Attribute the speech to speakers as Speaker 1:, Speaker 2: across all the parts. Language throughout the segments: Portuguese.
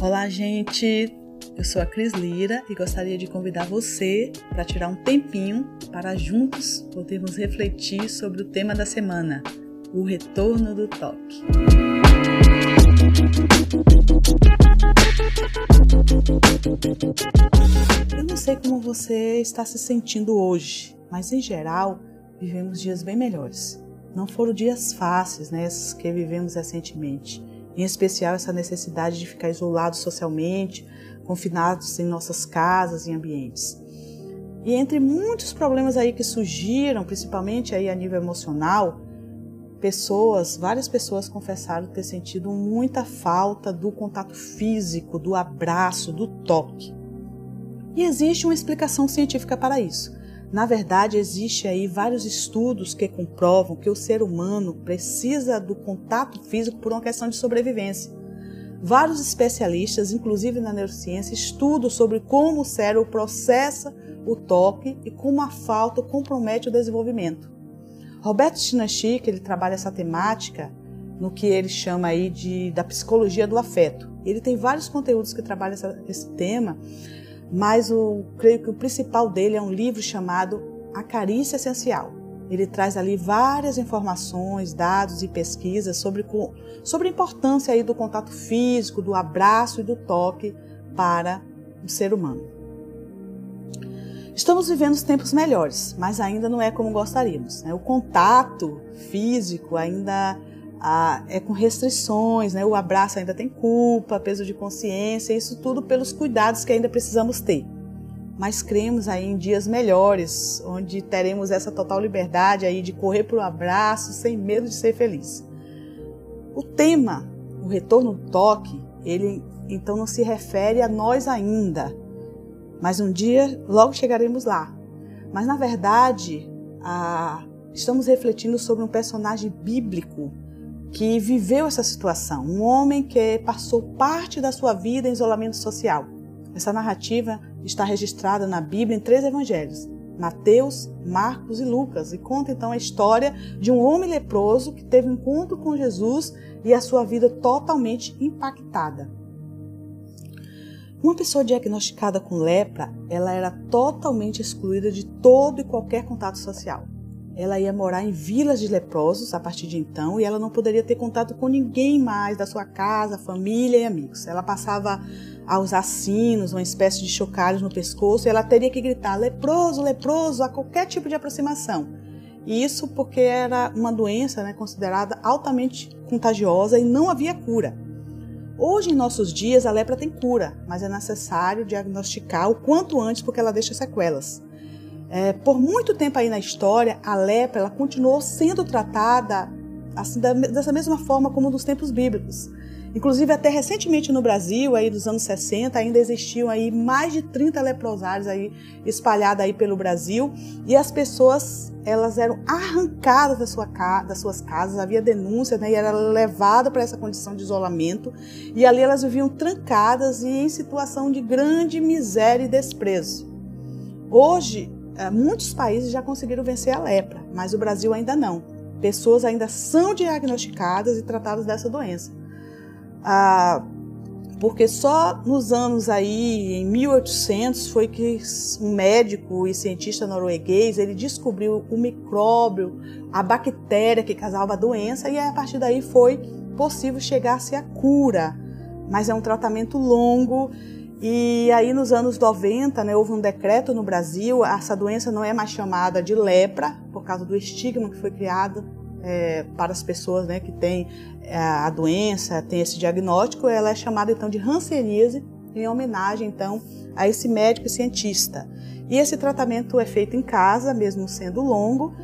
Speaker 1: Olá, gente! Eu sou a Cris Lira e gostaria de convidar você para tirar um tempinho para juntos podermos refletir sobre o tema da semana, o retorno do toque. Eu não sei como você está se sentindo hoje, mas em geral vivemos dias bem melhores. Não foram dias fáceis, né, esses que vivemos recentemente em especial essa necessidade de ficar isolados socialmente, confinados em nossas casas e ambientes. E entre muitos problemas aí que surgiram, principalmente aí a nível emocional, pessoas, várias pessoas confessaram ter sentido muita falta do contato físico, do abraço, do toque. E existe uma explicação científica para isso. Na verdade, existe aí vários estudos que comprovam que o ser humano precisa do contato físico por uma questão de sobrevivência. Vários especialistas, inclusive na neurociência, estudam sobre como o cérebro processa o toque e como a falta compromete o desenvolvimento. Roberto Chinachi, ele trabalha essa temática no que ele chama aí de da psicologia do afeto. Ele tem vários conteúdos que trabalham essa, esse tema mas o, creio que o principal dele é um livro chamado A Carícia Essencial. Ele traz ali várias informações, dados e pesquisas sobre, sobre a importância aí do contato físico, do abraço e do toque para o ser humano. Estamos vivendo tempos melhores, mas ainda não é como gostaríamos. Né? O contato físico ainda ah, é com restrições, né? o abraço ainda tem culpa, peso de consciência, isso tudo pelos cuidados que ainda precisamos ter. Mas cremos aí em dias melhores, onde teremos essa total liberdade aí de correr para o abraço sem medo de ser feliz. O tema, o retorno do toque, ele então não se refere a nós ainda, mas um dia logo chegaremos lá. Mas na verdade, ah, estamos refletindo sobre um personagem bíblico que viveu essa situação, um homem que passou parte da sua vida em isolamento social. Essa narrativa está registrada na Bíblia em três evangelhos, Mateus, Marcos e Lucas, e conta então a história de um homem leproso que teve um encontro com Jesus e a sua vida totalmente impactada. Uma pessoa diagnosticada com lepra, ela era totalmente excluída de todo e qualquer contato social ela ia morar em vilas de leprosos a partir de então e ela não poderia ter contato com ninguém mais da sua casa, família e amigos. Ela passava a usar sinos, uma espécie de chocalhos no pescoço e ela teria que gritar leproso, leproso a qualquer tipo de aproximação. Isso porque era uma doença né, considerada altamente contagiosa e não havia cura. Hoje, em nossos dias, a lepra tem cura, mas é necessário diagnosticar o quanto antes porque ela deixa sequelas. É, por muito tempo aí na história, a lepra ela continuou sendo tratada assim, da, dessa mesma forma como nos tempos bíblicos. Inclusive, até recentemente no Brasil, aí dos anos 60, ainda existiam aí mais de 30 leprosários aí espalhados aí pelo Brasil e as pessoas elas eram arrancadas da sua, das suas casas, havia denúncias né, e era levada para essa condição de isolamento e ali elas viviam trancadas e em situação de grande miséria e desprezo. Hoje, muitos países já conseguiram vencer a lepra, mas o Brasil ainda não. Pessoas ainda são diagnosticadas e tratadas dessa doença. Ah, porque só nos anos aí, em 1800, foi que um médico e cientista norueguês ele descobriu o micróbio, a bactéria que causava a doença, e a partir daí foi possível chegar-se à cura. Mas é um tratamento longo e aí, nos anos 90, né, houve um decreto no Brasil, essa doença não é mais chamada de lepra, por causa do estigma que foi criado é, para as pessoas né, que têm é, a doença, têm esse diagnóstico, ela é chamada então de hanseníase, em homenagem então a esse médico e cientista. E esse tratamento é feito em casa, mesmo sendo longo,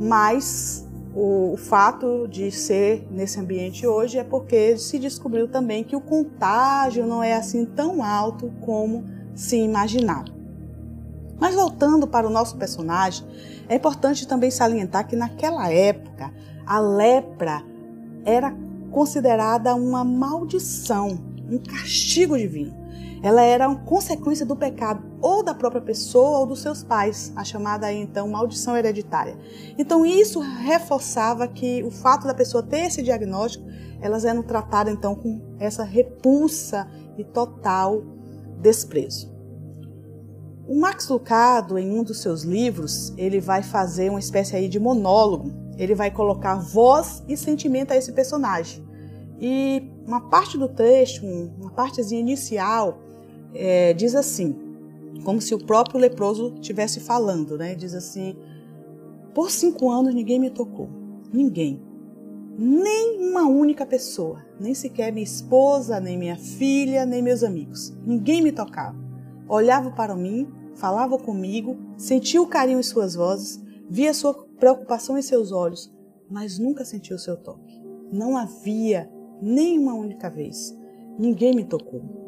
Speaker 1: mas o, o, fato de ser nesse ambiente hoje é porque se descobriu também que o contágio não é assim tão alto como se imaginava. Mas voltando para o nosso personagem, é importante também salientar que naquela época a lepra era considerada uma maldição, um castigo divino ela era uma consequência do pecado ou da própria pessoa ou dos seus pais, a chamada então maldição hereditária. Então isso reforçava que o fato da pessoa ter esse diagnóstico, elas eram tratadas então com essa repulsa e total desprezo. O Max Lucado, em um dos seus livros, ele vai fazer uma espécie aí de monólogo. Ele vai colocar voz e sentimento a esse personagem. E uma parte do texto, uma partezinha inicial, é, diz assim, como se o próprio leproso estivesse falando, né? Diz assim: Por cinco anos ninguém me tocou, ninguém, nem uma única pessoa, nem sequer minha esposa, nem minha filha, nem meus amigos, ninguém me tocava. Olhava para mim, falava comigo, sentia o carinho em suas vozes, via sua preocupação em seus olhos, mas nunca sentiu o seu toque. Não havia nem uma única vez. Ninguém me tocou.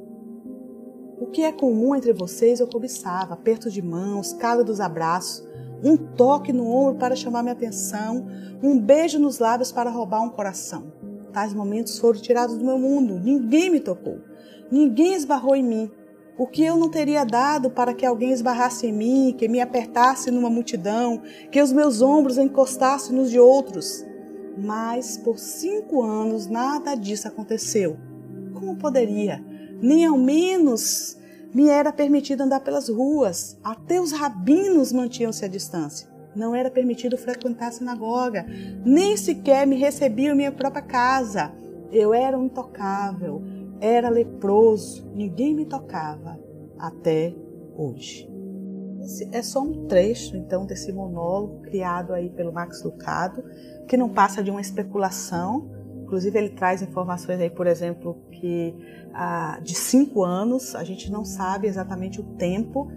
Speaker 1: O que é comum entre vocês eu cobiçava, apertos de mãos, cálidos abraços, um toque no ombro para chamar minha atenção, um beijo nos lábios para roubar um coração. Tais momentos foram tirados do meu mundo, ninguém me tocou, ninguém esbarrou em mim. O que eu não teria dado para que alguém esbarrasse em mim, que me apertasse numa multidão, que os meus ombros encostassem nos de outros? Mas por cinco anos nada disso aconteceu. Como poderia? Nem ao menos me era permitido andar pelas ruas. Até os rabinos mantinham-se à distância. Não era permitido frequentar a sinagoga. Nem sequer me recebiam em minha própria casa. Eu era um intocável. Era leproso. Ninguém me tocava. Até hoje. Esse é só um trecho, então, desse monólogo criado aí pelo Max Lucado, que não passa de uma especulação. Inclusive, ele traz informações aí, por exemplo, que ah, de cinco anos, a gente não sabe exatamente o tempo.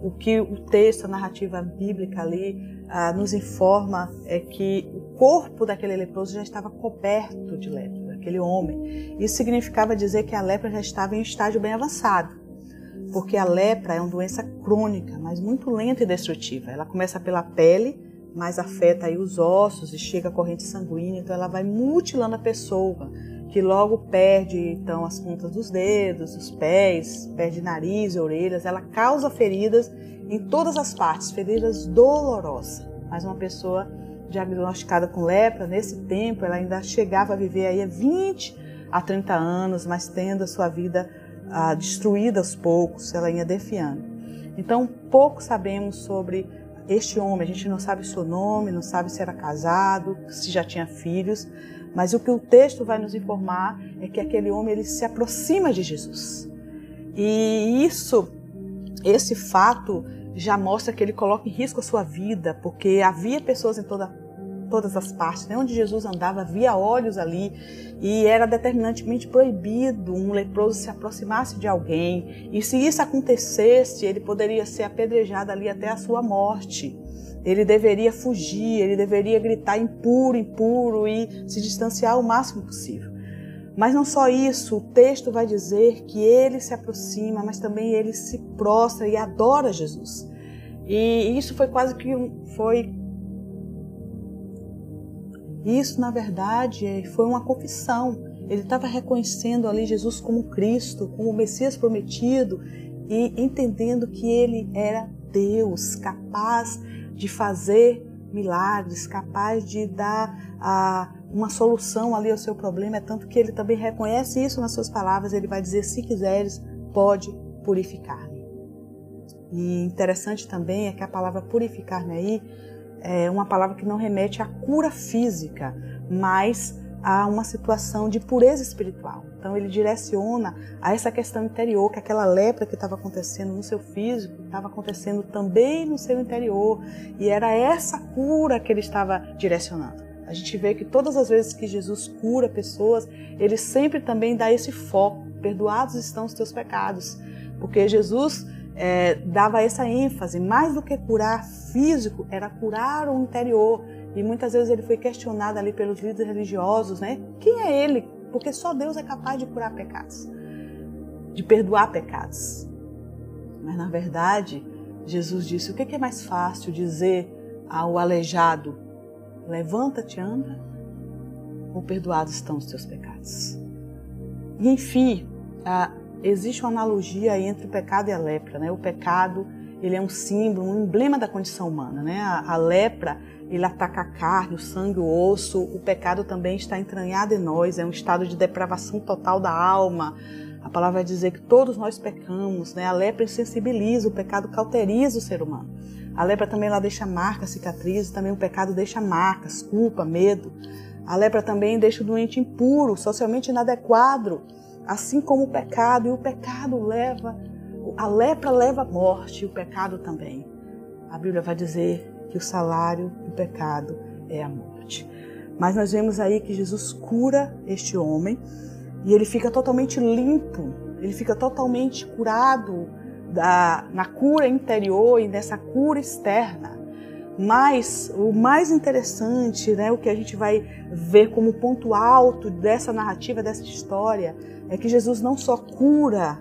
Speaker 1: O que o texto, a narrativa bíblica ali ah, nos informa é que o corpo daquele leproso já estava coberto de lepra, daquele homem. Isso significava dizer que a lepra já estava em um estágio bem avançado porque a lepra é uma doença crônica, mas muito lenta e destrutiva. Ela começa pela pele, mas afeta aí os ossos e chega à corrente sanguínea, então ela vai mutilando a pessoa, que logo perde então as pontas dos dedos, os pés, perde nariz orelhas, ela causa feridas em todas as partes, feridas dolorosas. Mas uma pessoa diagnosticada com lepra, nesse tempo, ela ainda chegava a viver aí 20 a 30 anos, mas tendo a sua vida ah, destruída aos poucos, ela ia defiando. Então, pouco sabemos sobre este homem. A gente não sabe seu nome, não sabe se era casado, se já tinha filhos, mas o que o texto vai nos informar é que aquele homem ele se aproxima de Jesus. E isso, esse fato já mostra que ele coloca em risco a sua vida, porque havia pessoas em toda todas as partes, né? onde Jesus andava havia olhos ali e era determinantemente proibido um leproso se aproximasse de alguém. E se isso acontecesse, ele poderia ser apedrejado ali até a sua morte. Ele deveria fugir, ele deveria gritar impuro, impuro e se distanciar o máximo possível. Mas não só isso, o texto vai dizer que ele se aproxima, mas também ele se prostra e adora Jesus. E isso foi quase que um, foi isso, na verdade, foi uma confissão. Ele estava reconhecendo ali Jesus como Cristo, como o Messias prometido e entendendo que ele era Deus, capaz de fazer milagres, capaz de dar a, uma solução ali ao seu problema. É tanto que ele também reconhece isso nas suas palavras. Ele vai dizer: se quiseres, pode purificar-me. E interessante também é que a palavra purificar-me aí é uma palavra que não remete à cura física, mas a uma situação de pureza espiritual. Então ele direciona a essa questão interior, que aquela lepra que estava acontecendo no seu físico estava acontecendo também no seu interior, e era essa cura que ele estava direcionando. A gente vê que todas as vezes que Jesus cura pessoas, ele sempre também dá esse foco: perdoados estão os teus pecados, porque Jesus é, dava essa ênfase, mais do que curar físico, era curar o interior. E muitas vezes ele foi questionado ali pelos líderes religiosos, né? Quem é ele? Porque só Deus é capaz de curar pecados, de perdoar pecados. Mas na verdade, Jesus disse: o que é mais fácil dizer ao aleijado? Levanta-te, anda, ou perdoados estão os teus pecados? E enfim, a, existe uma analogia entre o pecado e a lepra, né? O pecado, ele é um símbolo, um emblema da condição humana, né? A, a lepra, ele ataca a carne, o sangue, o osso. O pecado também está entranhado em nós, é um estado de depravação total da alma. palavra vai dizer que todos nós pecamos, né? A lepra insensibiliza, o pecado cauteriza o ser humano. A lepra também ela deixa marcas, cicatrizes, também o pecado deixa marcas, culpa, medo. A lepra também deixa o doente impuro, socialmente inadequado, assim como o pecado. E o pecado leva, a lepra leva à morte, e o pecado também. A Bíblia vai dizer que o salário do pecado é a morte. Mas nós vemos aí que Jesus cura este homem e ele fica totalmente limpo, ele fica totalmente curado da, na cura interior e nessa cura externa. Mas o mais interessante, né, o que a gente vai ver como ponto alto dessa narrativa, dessa história, é que Jesus não só cura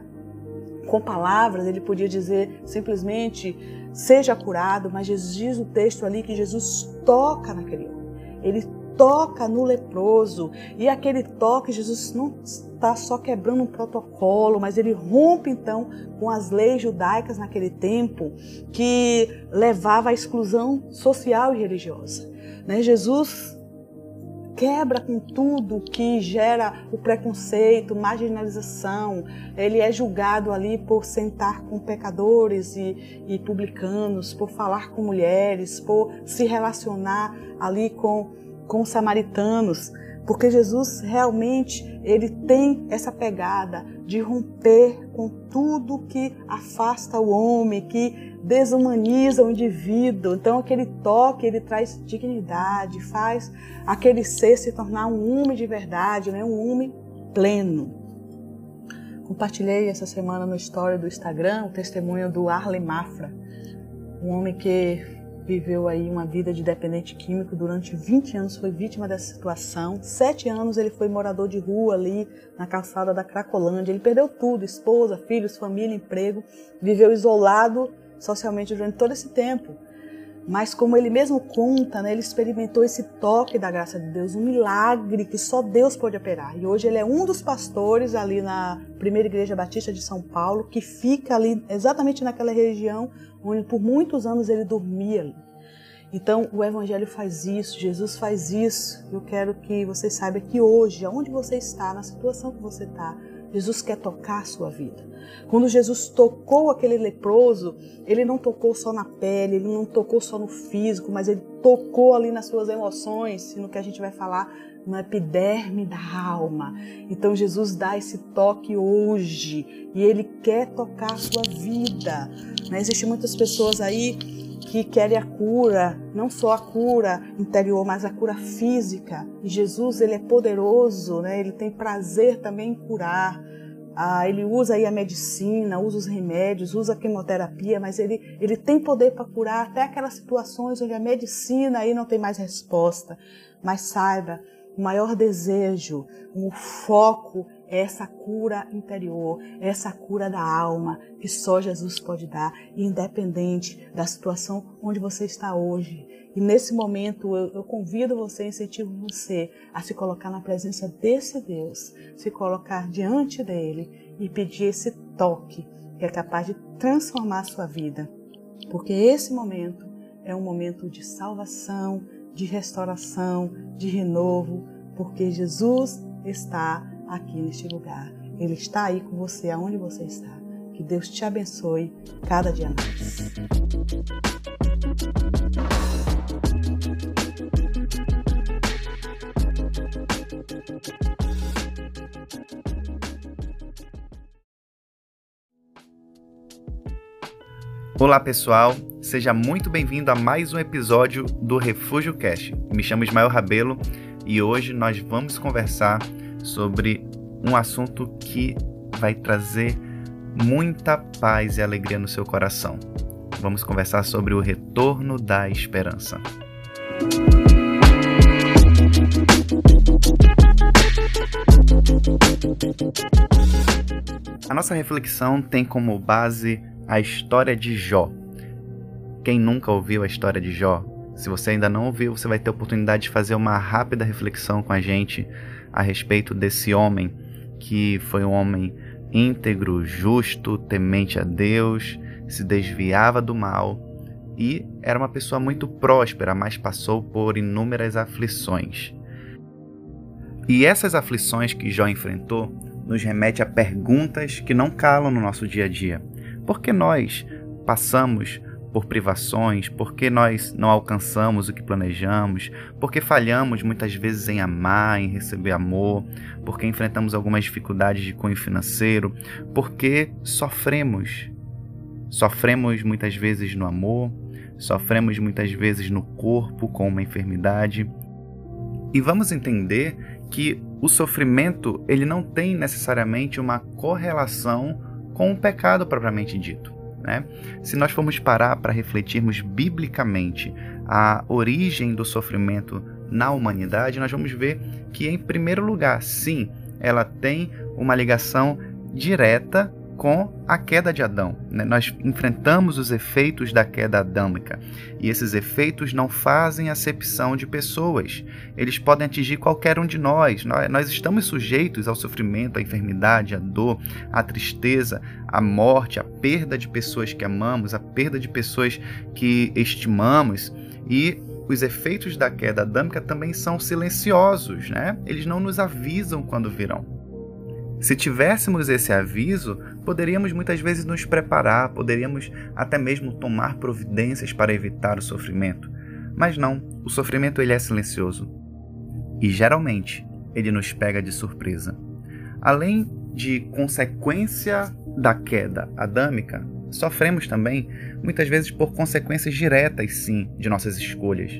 Speaker 1: com palavras, ele podia dizer simplesmente seja curado, mas Jesus diz o texto ali que Jesus toca naquele homem. Ele toca no leproso. E aquele toque, Jesus não está só quebrando um protocolo, mas ele rompe então com as leis judaicas naquele tempo que levava à exclusão social e religiosa. Né? Jesus quebra com tudo que gera o preconceito, marginalização. Ele é julgado ali por sentar com pecadores e, e publicanos, por falar com mulheres, por se relacionar ali com com os samaritanos, porque Jesus realmente ele tem essa pegada de romper com tudo que afasta o homem, que desumaniza o indivíduo. Então aquele toque ele traz dignidade, faz aquele ser se tornar um homem de verdade, né? um homem pleno. Compartilhei essa semana no story do Instagram o testemunho do Arlen Mafra, um homem que viveu aí uma vida de dependente químico durante 20 anos, foi vítima dessa situação. Sete anos ele foi morador de rua ali na calçada da Cracolândia. Ele perdeu tudo: esposa, filhos, família, emprego. Viveu isolado socialmente durante todo esse tempo. Mas como ele mesmo conta, né, ele experimentou esse toque da graça de Deus, um milagre que só Deus pode operar. E hoje ele é um dos pastores ali na Primeira Igreja Batista de São Paulo, que fica ali exatamente naquela região onde por muitos anos ele dormia ali. Então o Evangelho faz isso, Jesus faz isso. Eu quero que você saiba que hoje, aonde você está, na situação que você está, Jesus quer tocar a sua vida. Quando Jesus tocou aquele leproso, ele não tocou só na pele, ele não tocou só no físico, mas ele tocou ali nas suas emoções, no que a gente vai falar no epiderme da alma. Então Jesus dá esse toque hoje e ele quer tocar a sua vida. Né? Existem muitas pessoas aí que querem a cura, não só a cura interior, mas a cura física. E Jesus, ele é poderoso, né? Ele tem prazer também em curar. Ah, ele usa aí a medicina, usa os remédios, usa a quimioterapia, mas ele, ele tem poder para curar até aquelas situações onde a medicina aí não tem mais resposta. Mas saiba, o maior desejo, o foco é essa cura interior, é essa cura da alma que só Jesus pode dar, independente da situação onde você está hoje. E nesse momento eu, eu convido você, incentivo você a se colocar na presença desse Deus, se colocar diante dele e pedir esse toque que é capaz de transformar a sua vida. Porque esse momento é um momento de salvação, de restauração, de renovo, porque Jesus está aqui neste lugar. Ele está aí com você, aonde você está. Que Deus te abençoe cada dia mais.
Speaker 2: Olá pessoal, seja muito bem-vindo a mais um episódio do Refúgio Cast. Me chamo Ismael Rabelo e hoje nós vamos conversar sobre um assunto que vai trazer muita paz e alegria no seu coração. Vamos conversar sobre o retorno da esperança. A nossa reflexão tem como base a história de Jó. Quem nunca ouviu a história de Jó? Se você ainda não ouviu, você vai ter a oportunidade de fazer uma rápida reflexão com a gente a respeito desse homem que foi um homem íntegro, justo, temente a Deus, se desviava do mal e era uma pessoa muito próspera, mas passou por inúmeras aflições. E essas aflições que Jó enfrentou nos remete a perguntas que não calam no nosso dia a dia. Por que nós passamos por privações, porque nós não alcançamos o que planejamos, porque falhamos muitas vezes em amar, em receber amor, porque enfrentamos algumas dificuldades de cunho financeiro, porque sofremos. Sofremos muitas vezes no amor, sofremos muitas vezes no corpo com uma enfermidade. E vamos entender que o sofrimento ele não tem necessariamente uma correlação com o pecado propriamente dito. Né? Se nós formos parar para refletirmos biblicamente a origem do sofrimento na humanidade, nós vamos ver que, em primeiro lugar, sim, ela tem uma ligação direta com a queda de Adão. Né? Nós enfrentamos os efeitos da queda adâmica e esses efeitos não fazem acepção de pessoas. Eles podem atingir qualquer um de nós. Nós estamos sujeitos ao sofrimento, à enfermidade, à dor, à tristeza, à morte, à perda de pessoas que amamos, à perda de pessoas que estimamos e os efeitos da queda adâmica também são silenciosos, né? Eles não nos avisam quando virão. Se tivéssemos esse aviso, poderíamos muitas vezes nos preparar, poderíamos até mesmo tomar providências para evitar o sofrimento. Mas não, o sofrimento ele é silencioso. E geralmente, ele nos pega de surpresa. Além de consequência da queda adâmica, sofremos também muitas vezes por consequências diretas, sim, de nossas escolhas.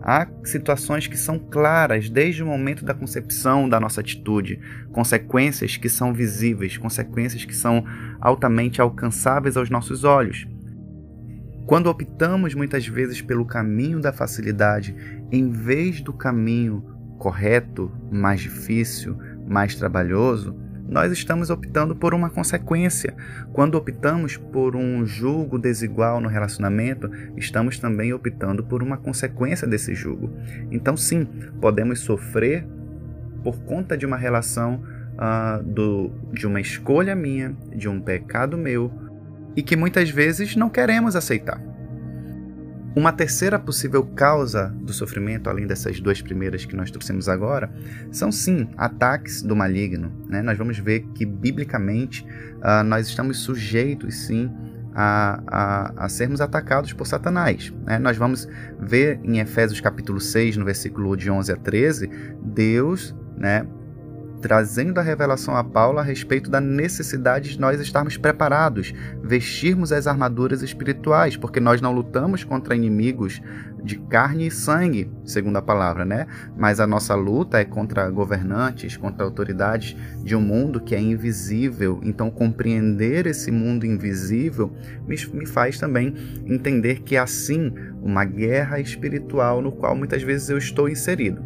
Speaker 2: Há situações que são claras desde o momento da concepção da nossa atitude, consequências que são visíveis, consequências que são altamente alcançáveis aos nossos olhos. Quando optamos muitas vezes pelo caminho da facilidade em vez do caminho correto, mais difícil, mais trabalhoso, nós estamos optando por uma consequência. Quando optamos por um julgo desigual no relacionamento, estamos também optando por uma consequência desse julgo. Então, sim, podemos sofrer por conta de uma relação uh, do, de uma escolha minha, de um pecado meu, e que muitas vezes não queremos aceitar. Uma terceira possível causa do sofrimento, além dessas duas primeiras que nós trouxemos agora, são sim ataques do maligno. Né? Nós vamos ver que, biblicamente, uh, nós estamos sujeitos sim a, a, a, sermos atacados por Satanás. Né? Nós vamos ver em Efésios capítulo 6, no versículo de 11 a 13, Deus né, trazendo a revelação a Paulo a respeito da necessidade de nós estarmos preparados, vestirmos as armaduras espirituais, porque nós não lutamos contra inimigos de carne e sangue, segundo a palavra, né? Mas a nossa luta é contra governantes, contra autoridades de um mundo que é invisível. Então, compreender esse mundo invisível me, faz também entender que é assim uma guerra espiritual no qual muitas vezes eu estou inserido.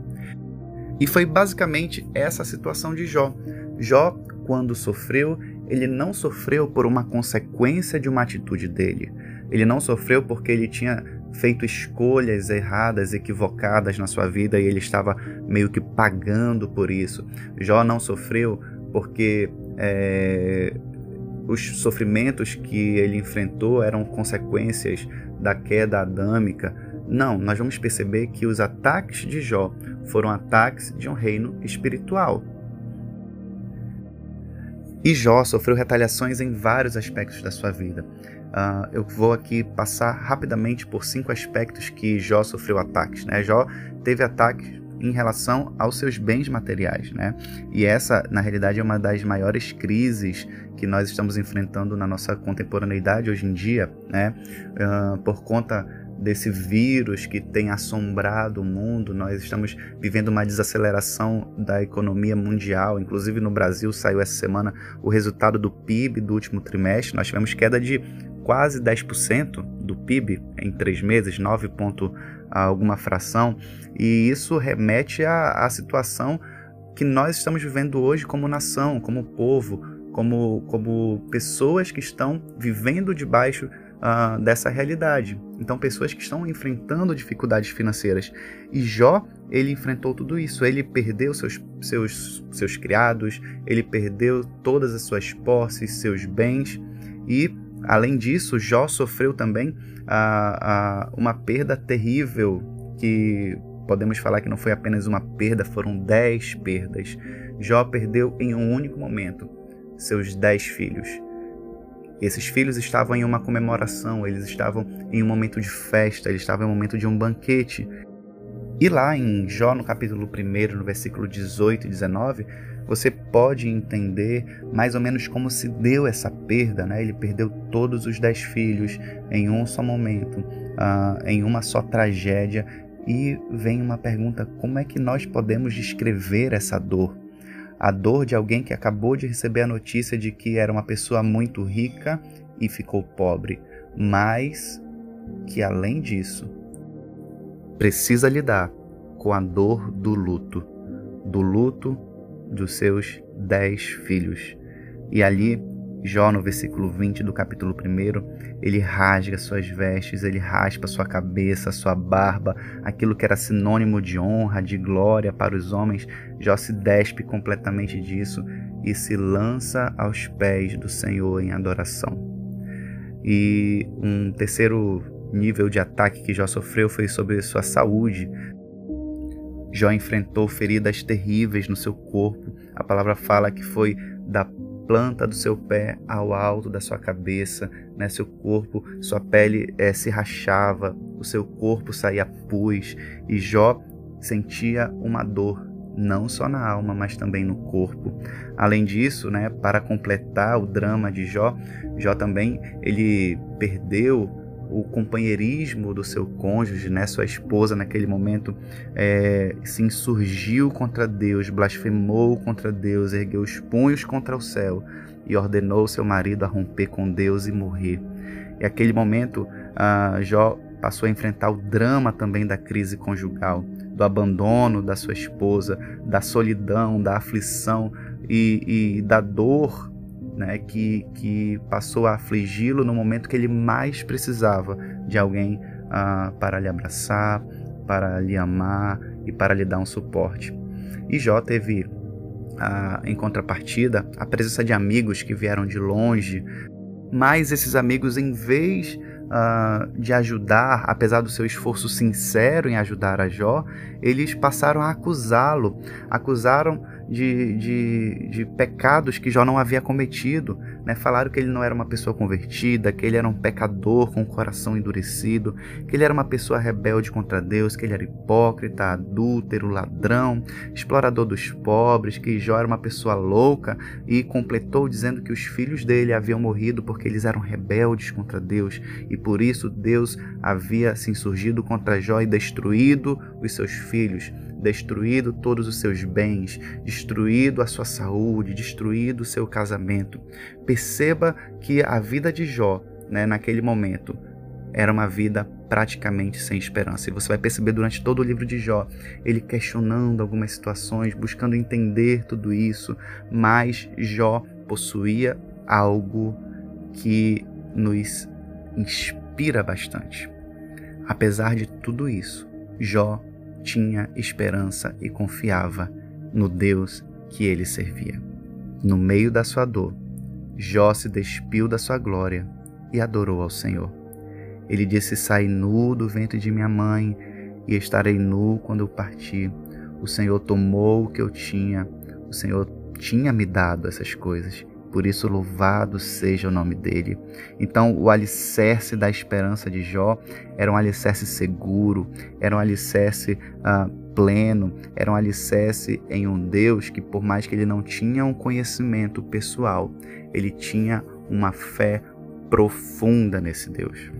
Speaker 2: E foi basicamente essa a situação de Jó. Jó, quando sofreu, ele não sofreu por uma consequência de uma atitude dele. Ele não sofreu porque ele tinha feito escolhas erradas, equivocadas na sua vida e ele estava meio que pagando por isso. Jó não sofreu porque é, os sofrimentos que ele enfrentou eram consequências da queda adâmica não, nós vamos perceber que os ataques de Jó foram ataques de um reino espiritual. E Jó sofreu retaliações em vários aspectos da sua vida. Uh, eu vou aqui passar rapidamente por cinco aspectos que Jó sofreu ataques. Né? Jó teve ataques em relação aos seus bens materiais, né? E essa, na realidade, é uma das maiores crises que nós estamos enfrentando na nossa contemporaneidade hoje em dia, né? Uh, por conta desse vírus que tem assombrado o mundo. Nós estamos vivendo uma desaceleração da economia mundial. Inclusive no Brasil saiu essa semana o resultado do PIB do último trimestre. Nós tivemos queda de quase 10% do PIB em três meses, 9 ponto alguma fração. E isso remete à, à situação que nós estamos vivendo hoje como nação, como povo, como, como pessoas que estão vivendo debaixo uh, dessa realidade. Então, pessoas que estão enfrentando dificuldades financeiras. E Jó, ele enfrentou tudo isso. Ele perdeu seus, seus, seus criados, ele perdeu todas as suas posses, seus bens. E, além disso, Jó sofreu também uh, uh, uma perda terrível que podemos falar que não foi apenas uma perda, foram dez perdas. Jó perdeu em um único momento seus dez filhos. Esses filhos estavam em uma comemoração, eles estavam em um momento de festa, eles estavam em um momento de um banquete. E lá em Jó, no capítulo 1, no versículo 18 e 19, você pode entender mais ou menos como se deu essa perda. Né? Ele perdeu todos os dez filhos em um só momento, uh, em uma só tragédia. E vem uma pergunta: como é que nós podemos descrever essa dor? A dor de alguém que acabou de receber a notícia de que era uma pessoa muito rica e ficou pobre, mas que além disso precisa lidar com a dor do luto, do luto dos seus dez filhos. E ali Jó, no versículo 20 do capítulo 1, ele rasga suas vestes, ele raspa sua cabeça, sua barba, aquilo que era sinônimo de honra, de glória para os homens. Jó se despe completamente disso e se lança aos pés do Senhor em adoração. E um terceiro nível de ataque que Jó sofreu foi sobre sua saúde. Jó enfrentou feridas terríveis no seu corpo. A palavra fala que foi da planta do seu pé ao alto da sua cabeça, né? seu corpo, sua pele é, se rachava, o seu corpo saía pus, e Jó sentia uma dor, não só na alma, mas também no corpo. Além disso, né, para completar o drama de Jó, Jó também ele perdeu o companheirismo do seu cônjuge, né, sua esposa naquele momento, é, se insurgiu contra Deus, blasfemou contra Deus, ergueu os punhos contra o céu e ordenou seu marido a romper com Deus e morrer. E aquele momento, ah, Jó passou a enfrentar o drama também da crise conjugal, do abandono da sua esposa, da solidão, da aflição e, e da dor né, que, que passou a afligi-lo no momento que ele mais precisava de alguém uh, para lhe abraçar, para lhe amar e para lhe dar um suporte. E Jó teve, uh, em contrapartida, a presença de amigos que vieram de longe, mas esses amigos, em vez uh, de ajudar, apesar do seu esforço sincero em ajudar a Jó, eles passaram a acusá-lo, acusaram de, de, de pecados que Jó não havia cometido. Né? Falaram que ele não era uma pessoa convertida, que ele era um pecador com o coração endurecido, que ele era uma pessoa rebelde contra Deus, que ele era hipócrita, adúltero, ladrão, explorador dos pobres, que Jó era uma pessoa louca e completou dizendo que os filhos dele haviam morrido porque eles eram rebeldes contra Deus e por isso Deus havia se insurgido contra Jó e destruído os seus filhos destruído todos os seus bens, destruído a sua saúde, destruído o seu casamento. Perceba que a vida de Jó, né, naquele momento, era uma vida praticamente sem esperança. E você vai perceber durante todo o livro de Jó, ele questionando algumas situações, buscando entender tudo isso, mas Jó possuía algo que nos inspira bastante. Apesar de tudo isso, Jó tinha esperança e confiava no Deus que ele servia. No meio da sua dor, Jó se despiu da sua glória e adorou ao Senhor. Ele disse: Saí nu do ventre de minha mãe e estarei nu quando eu partir. O Senhor tomou o que eu tinha, o Senhor tinha me dado essas coisas por isso, louvado seja o nome dele. Então, o alicerce da esperança de Jó era um alicerce seguro, era um alicerce uh, pleno, era um alicerce em um Deus que, por mais que ele não tinha um conhecimento pessoal, ele tinha uma fé profunda nesse Deus.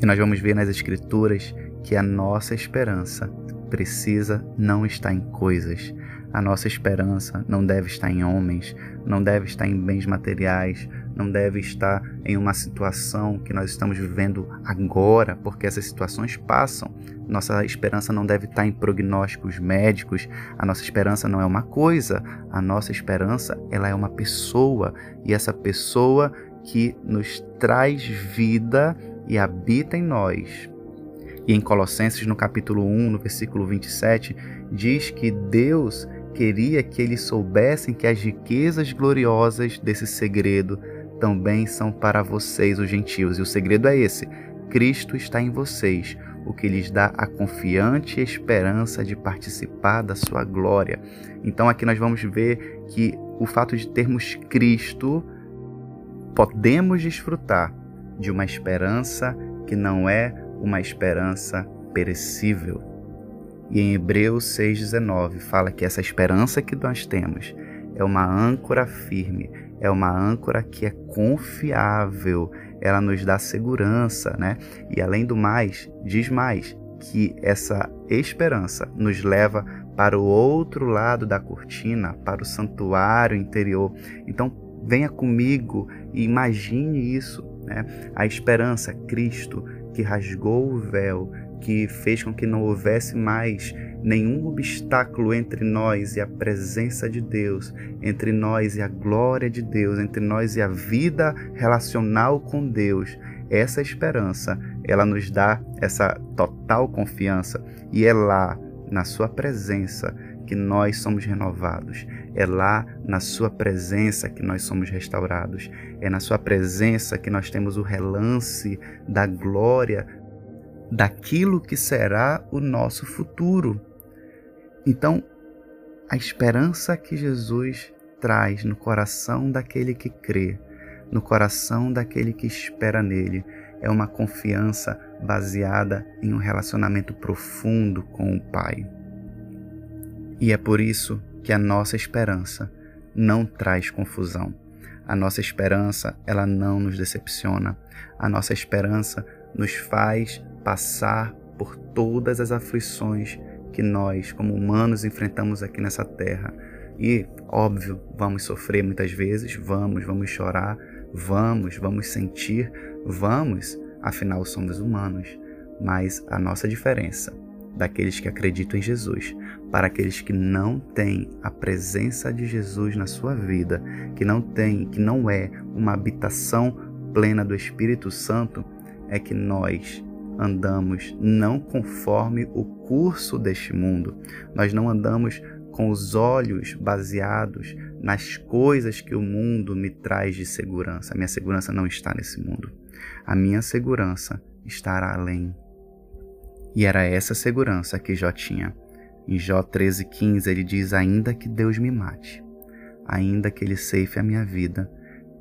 Speaker 2: E nós vamos ver nas Escrituras que a nossa esperança precisa não estar em coisas, a nossa esperança não deve estar em homens, não deve estar em bens materiais, não deve estar em uma situação que nós estamos vivendo agora, porque essas situações passam. Nossa esperança não deve estar em prognósticos médicos. A nossa esperança não é uma coisa, a nossa esperança ela é uma pessoa e essa pessoa que nos traz vida e habita em nós. E em Colossenses, no capítulo 1, no versículo 27, diz que Deus queria que eles soubessem que as riquezas gloriosas desse segredo também são para vocês, os gentios. E o segredo é esse: Cristo está em vocês, o que lhes dá a confiante esperança de participar da sua glória. Então aqui nós vamos ver que o fato de termos Cristo, podemos desfrutar de uma esperança que não é uma esperança perecível. E em Hebreus 6,19 fala que essa esperança que nós temos é uma âncora firme, é uma âncora que é confiável, ela nos dá segurança, né? E além do mais, diz mais que essa esperança nos leva para o outro lado da cortina, para o santuário interior. Então, venha comigo e imagine isso, né? A esperança, Cristo, que rasgou o véu, que fez com que não houvesse mais nenhum obstáculo entre nós e a presença de Deus, entre nós e a glória de Deus, entre nós e a vida relacional com Deus. Essa esperança, ela nos dá essa total confiança e é lá, na sua presença, que nós somos renovados. É lá na Sua presença que nós somos restaurados. É na Sua presença que nós temos o relance da glória daquilo que será o nosso futuro. Então, a esperança que Jesus traz no coração daquele que crê, no coração daquele que espera nele, é uma confiança baseada em um relacionamento profundo com o Pai. E é por isso que a nossa esperança não traz confusão. A nossa esperança, ela não nos decepciona. A nossa esperança nos faz passar por todas as aflições que nós, como humanos, enfrentamos aqui nessa terra. E, óbvio, vamos sofrer muitas vezes, vamos, vamos chorar, vamos, vamos sentir, vamos, afinal somos humanos. Mas a nossa diferença daqueles que acreditam em Jesus, para aqueles que não têm a presença de Jesus na sua vida, que não tem, que não é uma habitação plena do Espírito Santo, é que nós andamos não conforme o curso deste mundo. Nós não andamos com os olhos baseados nas coisas que o mundo me traz de segurança. A minha segurança não está nesse mundo. A minha segurança estará além. E era essa segurança que Jó tinha. Em Jó 13,15 ele diz: Ainda que Deus me mate, ainda que ele ceife a minha vida,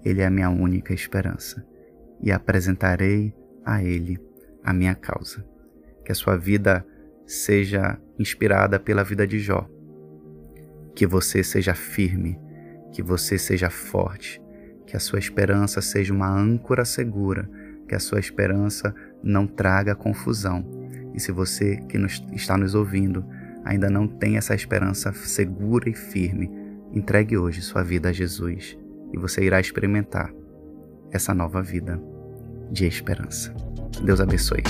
Speaker 2: ele é a minha única esperança. E apresentarei a ele a minha causa. Que a sua vida seja inspirada pela vida de Jó. Que você seja firme, que você seja forte, que a sua esperança seja uma âncora segura, que a sua esperança não traga confusão. E se você que nos, está nos ouvindo ainda não tem essa esperança segura e firme, entregue hoje sua vida a Jesus e você irá experimentar essa nova vida de esperança. Deus abençoe.